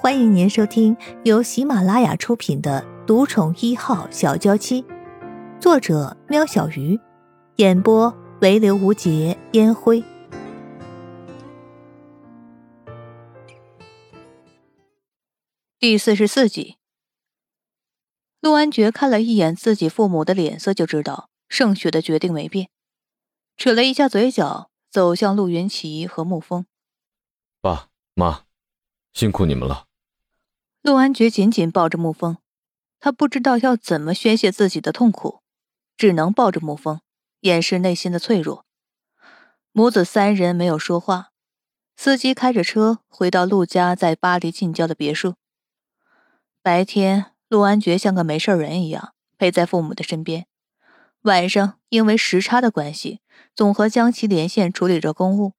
欢迎您收听由喜马拉雅出品的《独宠一号小娇妻》，作者：喵小鱼，演播：唯刘无节烟灰。第四十四集，陆安觉看了一眼自己父母的脸色，就知道盛雪的决定没变，扯了一下嘴角，走向陆云奇和沐风。爸妈，辛苦你们了。陆安觉紧紧抱着沐风，他不知道要怎么宣泄自己的痛苦，只能抱着沐风，掩饰内心的脆弱。母子三人没有说话。司机开着车回到陆家在巴黎近郊的别墅。白天，陆安觉像个没事人一样陪在父母的身边；晚上，因为时差的关系，总和江琪连线处理着公务。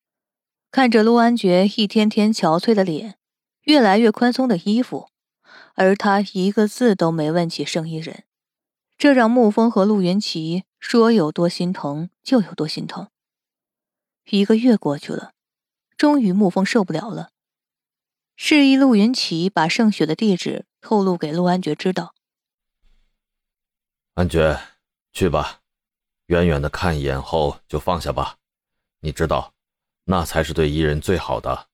看着陆安觉一天天憔悴的脸，越来越宽松的衣服。而他一个字都没问起盛一人，这让沐风和陆云奇说有多心疼就有多心疼。一个月过去了，终于沐风受不了了，示意陆云奇把盛雪的地址透露给陆安觉知道。安觉，去吧，远远的看一眼后就放下吧，你知道，那才是对伊人最好的。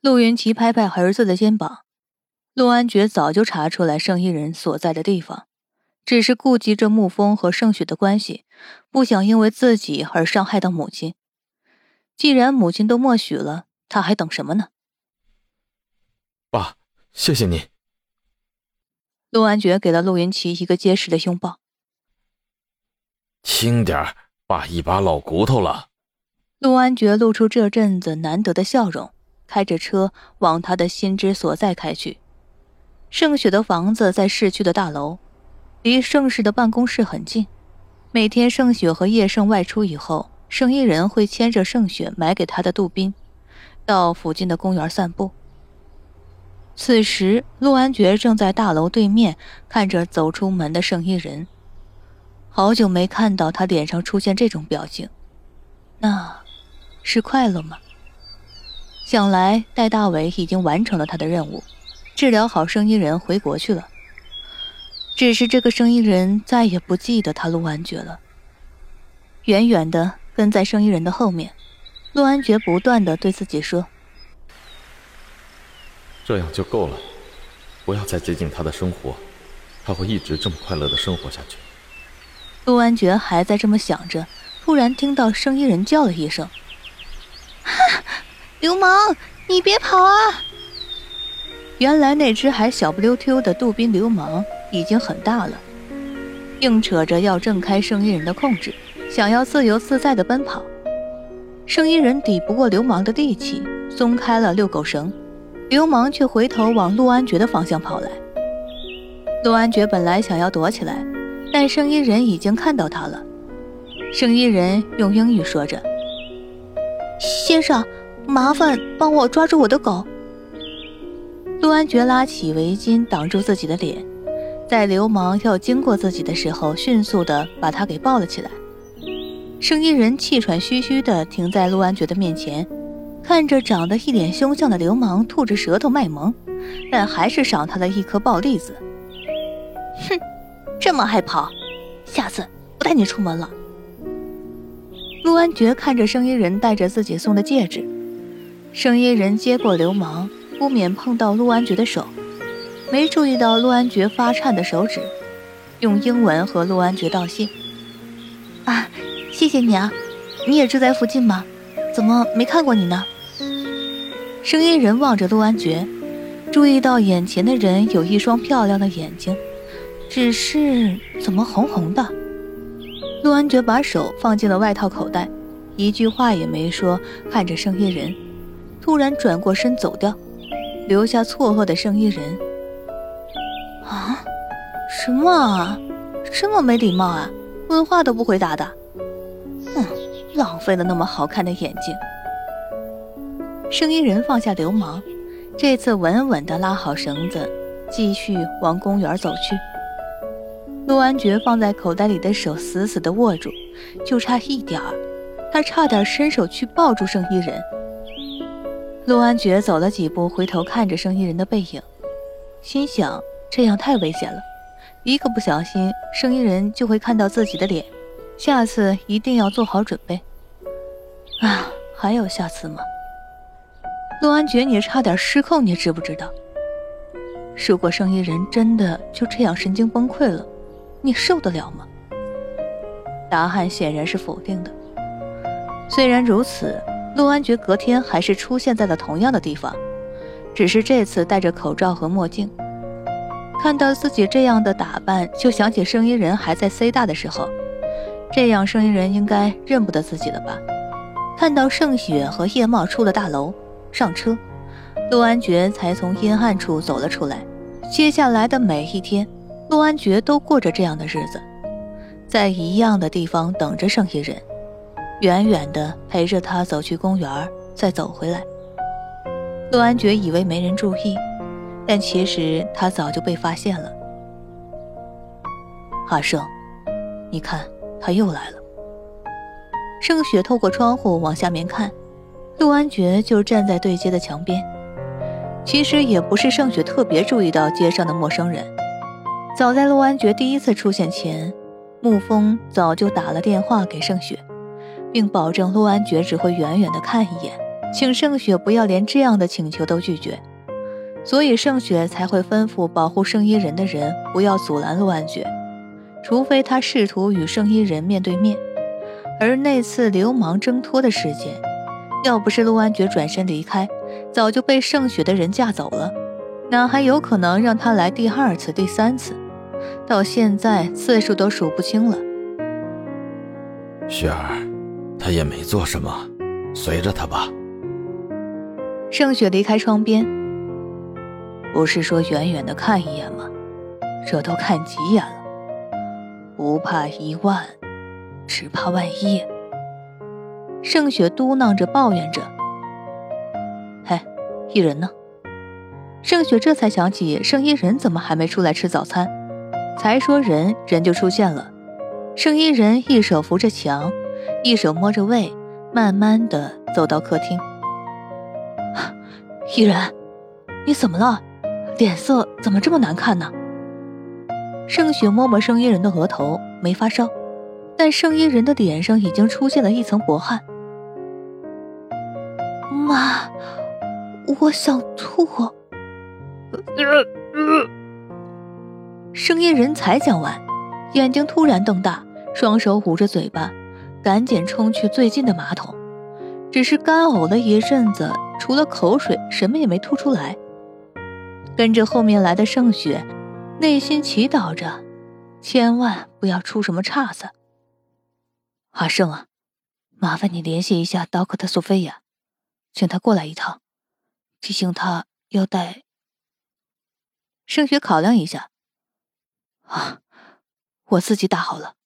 陆云奇拍拍儿子的肩膀。陆安觉早就查出来圣衣人所在的地方，只是顾及着沐风和盛雪的关系，不想因为自己而伤害到母亲。既然母亲都默许了，他还等什么呢？爸，谢谢你。陆安觉给了陆云奇一个结实的拥抱。轻点儿，爸一把老骨头了。陆安觉露出这阵子难得的笑容，开着车往他的心之所在开去。盛雪的房子在市区的大楼，离盛世的办公室很近。每天盛雪和叶盛外出以后，盛一人会牵着盛雪买给他的杜宾，到附近的公园散步。此时，陆安觉正在大楼对面看着走出门的盛一人，好久没看到他脸上出现这种表情，那是快乐吗？想来戴大伟已经完成了他的任务。治疗好生意人回国去了，只是这个生意人再也不记得他陆安觉了。远远的跟在生意人的后面，陆安觉不断的对自己说：“这样就够了，不要再接近他的生活，他会一直这么快乐的生活下去。”陆安觉还在这么想着，突然听到生意人叫了一声：“哈，流氓，你别跑啊！”原来那只还小不溜丢的杜宾流氓已经很大了，硬扯着要挣开圣衣人的控制，想要自由自在的奔跑。圣衣人抵不过流氓的力气，松开了遛狗绳，流氓却回头往陆安觉的方向跑来。陆安觉本来想要躲起来，但圣衣人已经看到他了。圣衣人用英语说着：“先生，麻烦帮我抓住我的狗。”陆安觉拉起围巾挡住自己的脸，在流氓要经过自己的时候，迅速的把他给抱了起来。声音人气喘吁吁的停在陆安觉的面前，看着长得一脸凶相的流氓吐着舌头卖萌，但还是赏他了一颗暴栗子。哼，这么还跑，下次不带你出门了。陆安觉看着声音人戴着自己送的戒指，声音人接过流氓。不免碰到陆安觉的手，没注意到陆安觉发颤的手指，用英文和陆安觉道谢。啊，谢谢你啊！你也住在附近吗？怎么没看过你呢？声音人望着陆安觉，注意到眼前的人有一双漂亮的眼睛，只是怎么红红的？陆安觉把手放进了外套口袋，一句话也没说，看着声音人，突然转过身走掉。留下错愕的声音人。啊，什么啊，这么没礼貌啊，问话都不回答的。哼，浪费了那么好看的眼睛。声音人放下流氓，这次稳稳地拉好绳子，继续往公园走去。陆安觉放在口袋里的手死死地握住，就差一点儿，他差点伸手去抱住声音人。陆安觉走了几步，回头看着生意人的背影，心想：这样太危险了，一个不小心，生意人就会看到自己的脸。下次一定要做好准备。啊，还有下次吗？陆安觉，你差点失控，你知不知道？如果生意人真的就这样神经崩溃了，你受得了吗？答案显然是否定的。虽然如此，陆安觉隔天还是出现在了同样的地方，只是这次戴着口罩和墨镜。看到自己这样的打扮，就想起声音人还在 C 大的时候。这样，声音人应该认不得自己了吧？看到盛雪和叶茂出了大楼，上车，陆安觉才从阴暗处走了出来。接下来的每一天，陆安觉都过着这样的日子，在一样的地方等着盛意人，远远的陪着他走去公园，再走回来。陆安觉以为没人注意，但其实他早就被发现了。阿胜，你看。他又来了。盛雪透过窗户往下面看，陆安觉就站在对街的墙边。其实也不是盛雪特别注意到街上的陌生人，早在陆安觉第一次出现前，沐风早就打了电话给盛雪，并保证陆安觉只会远远的看一眼，请盛雪不要连这样的请求都拒绝。所以盛雪才会吩咐保护圣衣人的人不要阻拦陆安觉。除非他试图与圣衣人面对面，而那次流氓挣脱的事件，要不是陆安觉转身离开，早就被盛雪的人架走了，哪还有可能让他来第二次、第三次？到现在次数都数不清了。雪儿，他也没做什么，随着他吧。盛雪离开窗边，不是说远远的看一眼吗？这都看几眼了？不怕一万，只怕万一。盛雪嘟囔着，抱怨着：“嘿，一人呢？”盛雪这才想起，盛一人怎么还没出来吃早餐？才说人，人就出现了。盛一人一手扶着墙，一手摸着胃，慢慢的走到客厅。伊人，你怎么了？脸色怎么这么难看呢？盛雪摸摸圣衣人的额头，没发烧，但圣衣人的脸上已经出现了一层薄汗。妈，我想吐。声音人才讲完，眼睛突然瞪大，双手捂着嘴巴，赶紧冲去最近的马桶。只是干呕了一阵子，除了口水，什么也没吐出来。跟着后面来的盛雪。内心祈祷着，千万不要出什么岔子。阿胜啊，麻烦你联系一下 Doctor 索菲亚，请他过来一趟，提醒他要带。盛雪考量一下，啊，我自己打好了。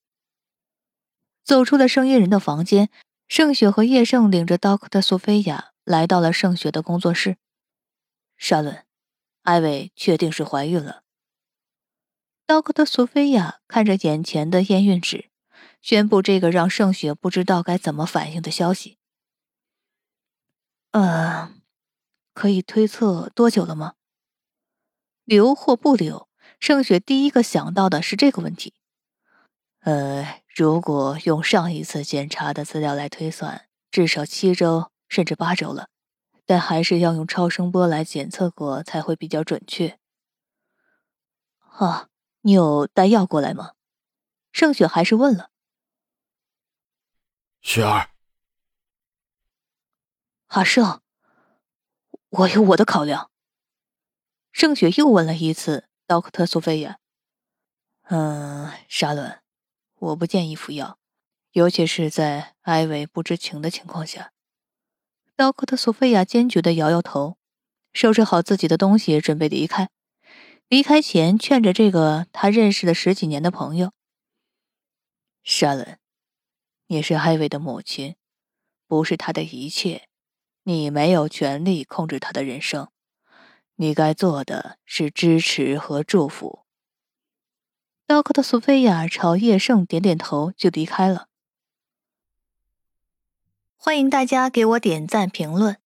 走出了圣夜人的房间，盛雪和叶盛领着 Doctor 索菲亚来到了盛雪的工作室。沙伦，艾薇确定是怀孕了。刀客的苏菲亚看着眼前的验孕纸，宣布这个让盛雪不知道该怎么反应的消息。呃，可以推测多久了吗？留或不留？盛雪第一个想到的是这个问题。呃，如果用上一次检查的资料来推算，至少七周甚至八周了，但还是要用超声波来检测过才会比较准确。啊。你有带药过来吗？盛雪还是问了。雪儿，阿胜，我有我的考量。盛雪又问了一次，Doctor 苏菲亚。嗯，沙伦，我不建议服药，尤其是在艾薇不知情的情况下。Doctor 苏菲亚坚决的摇摇头，收拾好自己的东西，准备离开。离开前，劝着这个他认识了十几年的朋友。莎伦，你是艾薇的母亲，不是他的一切，你没有权利控制他的人生，你该做的是支持和祝福。雕刻的苏菲亚朝叶盛点点头，就离开了。欢迎大家给我点赞评论。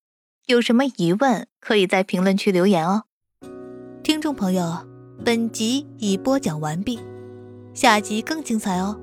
有什么疑问可以在评论区留言哦。听众朋友，本集已播讲完毕，下集更精彩哦。